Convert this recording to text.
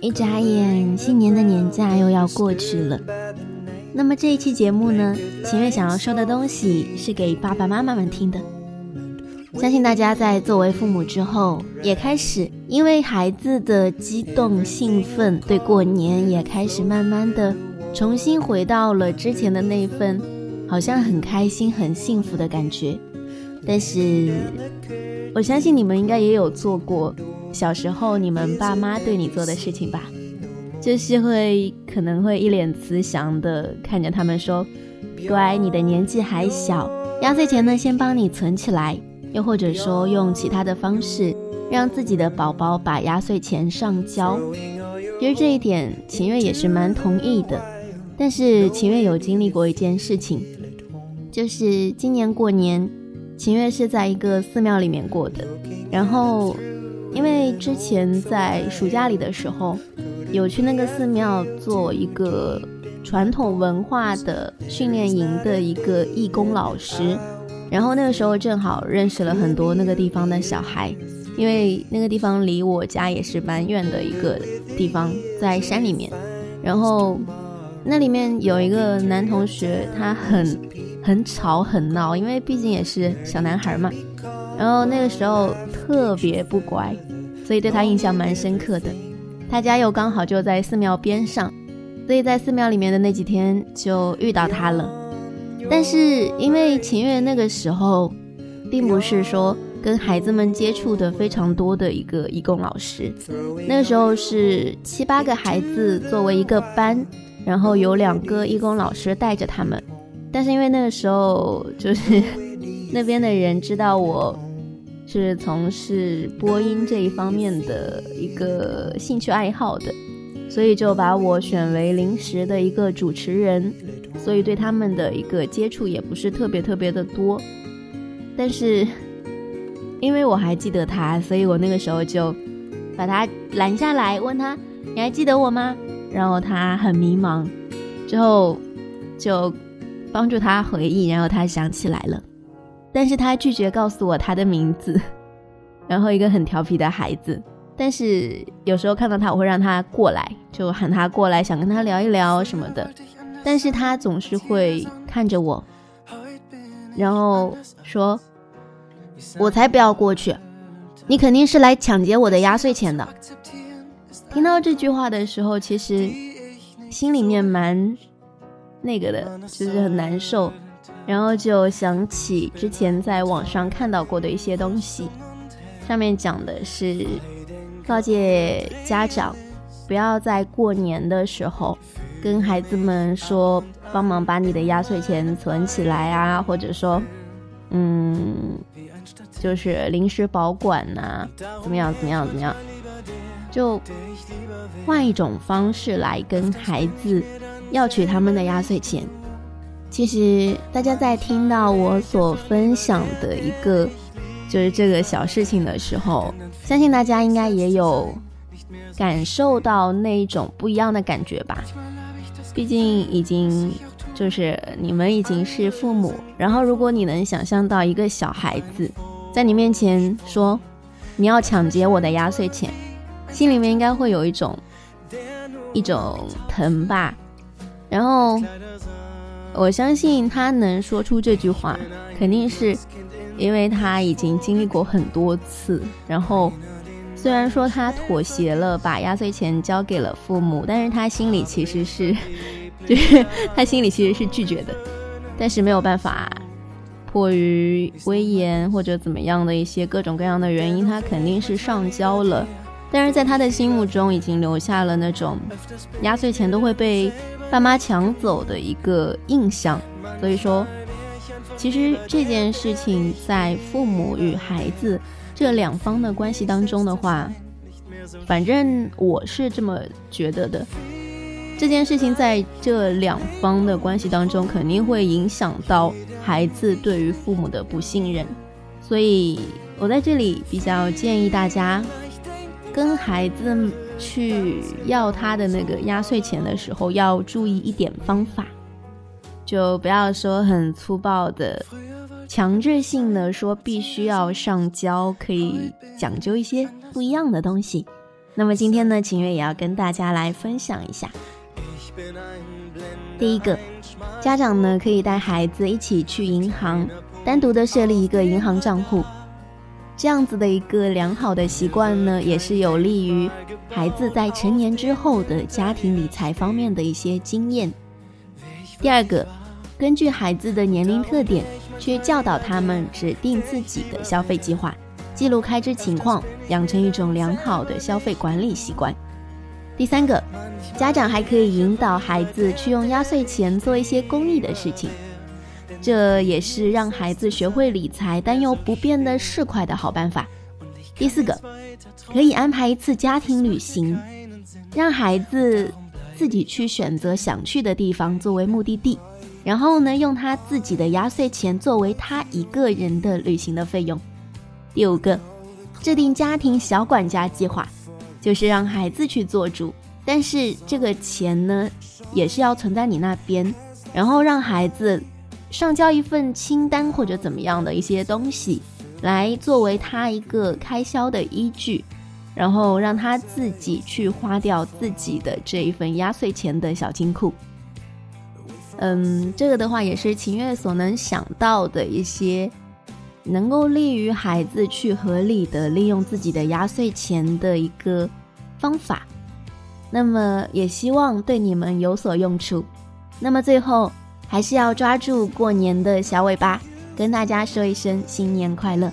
一眨眼新年的年假又要过去了。那么这一期节目呢，秦月想要说的东西是给爸爸妈妈们听的。相信大家在作为父母之后，也开始因为孩子的激动兴奋，对过年也开始慢慢的重新回到了之前的那份好像很开心、很幸福的感觉。但是，我相信你们应该也有做过。小时候，你们爸妈对你做的事情吧，就是会可能会一脸慈祥的看着他们说：“乖，你的年纪还小，压岁钱呢，先帮你存起来。”又或者说用其他的方式让自己的宝宝把压岁钱上交。其实这一点，秦月也是蛮同意的。但是秦月有经历过一件事情，就是今年过年，秦月是在一个寺庙里面过的，然后。因为之前在暑假里的时候，有去那个寺庙做一个传统文化的训练营的一个义工老师，然后那个时候正好认识了很多那个地方的小孩，因为那个地方离我家也是蛮远的一个地方，在山里面，然后那里面有一个男同学，他很很吵很闹，因为毕竟也是小男孩嘛。然后那个时候特别不乖，所以对他印象蛮深刻的。他家又刚好就在寺庙边上，所以在寺庙里面的那几天就遇到他了。但是因为秦月那个时候，并不是说跟孩子们接触的非常多的一个义工老师，那个时候是七八个孩子作为一个班，然后有两个义工老师带着他们。但是因为那个时候就是 那边的人知道我。是从事播音这一方面的一个兴趣爱好的，所以就把我选为临时的一个主持人，所以对他们的一个接触也不是特别特别的多。但是因为我还记得他，所以我那个时候就把他拦下来，问他：“你还记得我吗？”然后他很迷茫，之后就帮助他回忆，然后他想起来了。但是他拒绝告诉我他的名字，然后一个很调皮的孩子。但是有时候看到他，我会让他过来，就喊他过来，想跟他聊一聊什么的。但是他总是会看着我，然后说：“我才不要过去，你肯定是来抢劫我的压岁钱的。”听到这句话的时候，其实心里面蛮那个的，就是很难受。然后就想起之前在网上看到过的一些东西，上面讲的是告诫家长不要在过年的时候跟孩子们说帮忙把你的压岁钱存起来啊，或者说，嗯，就是临时保管呐，怎么样怎么样怎么样，就换一种方式来跟孩子要取他们的压岁钱。其实大家在听到我所分享的一个就是这个小事情的时候，相信大家应该也有感受到那一种不一样的感觉吧。毕竟已经就是你们已经是父母，然后如果你能想象到一个小孩子在你面前说你要抢劫我的压岁钱，心里面应该会有一种一种疼吧，然后。我相信他能说出这句话，肯定是因为他已经经历过很多次。然后，虽然说他妥协了，把压岁钱交给了父母，但是他心里其实是，就是 他心里其实是拒绝的。但是没有办法，迫于威严或者怎么样的一些各种各样的原因，他肯定是上交了。但是在他的心目中，已经留下了那种压岁钱都会被。爸妈抢走的一个印象，所以说，其实这件事情在父母与孩子这两方的关系当中的话，反正我是这么觉得的。这件事情在这两方的关系当中，肯定会影响到孩子对于父母的不信任。所以我在这里比较建议大家跟孩子。去要他的那个压岁钱的时候，要注意一点方法，就不要说很粗暴的、强制性的说必须要上交，可以讲究一些不一样的东西。那么今天呢，秦月也要跟大家来分享一下。第一个，家长呢可以带孩子一起去银行，单独的设立一个银行账户，这样子的一个良好的习惯呢，也是有利于孩子在成年之后的家庭理财方面的一些经验。第二个，根据孩子的年龄特点，去教导他们指定自己的消费计划，记录开支情况，养成一种良好的消费管理习惯。第三个，家长还可以引导孩子去用压岁钱做一些公益的事情，这也是让孩子学会理财但又不变得市侩的好办法。第四个，可以安排一次家庭旅行，让孩子自己去选择想去的地方作为目的地，然后呢，用他自己的压岁钱作为他一个人的旅行的费用。第五个，制定家庭小管家计划。就是让孩子去做主，但是这个钱呢，也是要存在你那边，然后让孩子上交一份清单或者怎么样的一些东西，来作为他一个开销的依据，然后让他自己去花掉自己的这一份压岁钱的小金库。嗯，这个的话也是秦月所能想到的一些。能够利于孩子去合理的利用自己的压岁钱的一个方法，那么也希望对你们有所用处。那么最后还是要抓住过年的小尾巴，跟大家说一声新年快乐。